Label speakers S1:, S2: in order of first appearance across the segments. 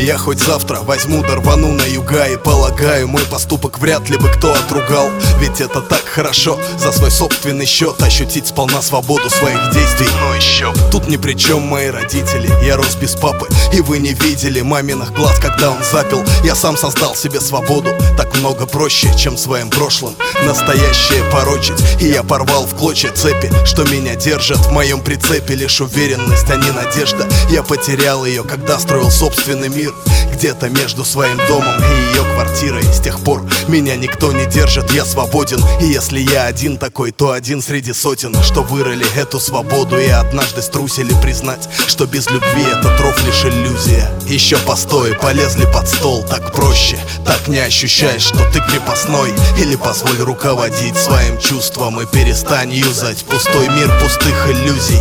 S1: я хоть завтра возьму да рвану на юга И полагаю, мой поступок вряд ли бы кто отругал. Ведь это так хорошо, за свой собственный счет Ощутить сполна свободу своих действий. Но еще тут ни при чем мои родители. Я рос без папы, и вы не видели маминых глаз, когда он запил. Я сам создал себе свободу, так много проще, чем своим прошлым. Настоящее порочить, и я порвал в клочья цепи Что меня держат в моем прицепе. Лишь уверенность, а не надежда. Я потерял ее, когда строил собственный мир Где-то между своим домом и ее квартирой. С тех пор меня никто не держит, я свободен. И если я один такой, то один среди сотен. Что вырыли эту свободу и однажды струсили признать Что без любви этот ров лишь иллюзия. Еще постой, полезли под стол, так проще. Так не ощущаешь, что ты крепостной. Или позволь руководить своим чувством И перестань юзать пустой мир пустых иллюзий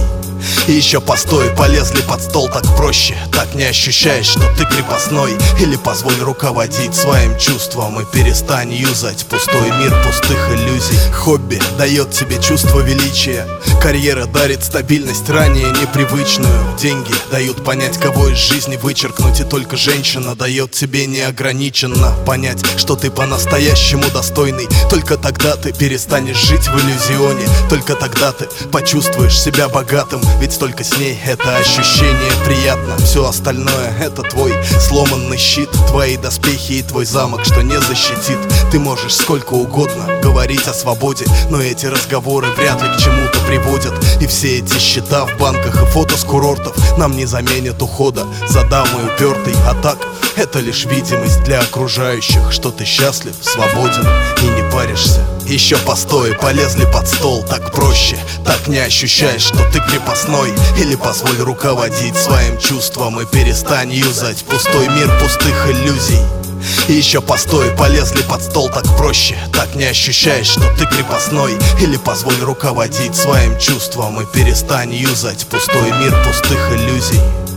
S1: и еще постой, полезли под стол так проще. Так не ощущаешь, что ты крепостной. Или позволь руководить своим чувством И перестань юзать пустой мир пустых иллюзий. Хобби дает тебе чувство величия. Карьера дарит стабильность ранее непривычную. Деньги дают понять, кого из жизни вычеркнуть. И только женщина дает тебе неограниченно понять Что ты по-настоящему достойный. Только тогда ты перестанешь жить в иллюзионе. Только тогда ты почувствуешь себя богатым. Ведь только с ней это ощущение приятно. Все остальное это твой сломанный щит Твои доспехи и твой замок, что не защитит. Ты можешь сколько угодно говорить о свободе Но эти разговоры вряд ли к чему-то И все эти счета в банках и фото с курортов Нам не заменят ухода. За дамой упертой А так это лишь видимость для окружающих Что ты счастлив, свободен и не паришься. Еще постой, полезли под стол, так проще. Так не ощущаешь, что ты крепостной. Или позволь руководить своим чувством И перестань юзать пустой мир пустых иллюзий и еще постой, полезли под стол так проще. Так не ощущаешь, что ты крепостной. Или позволь руководить своим чувством И перестань юзать пустой мир пустых иллюзий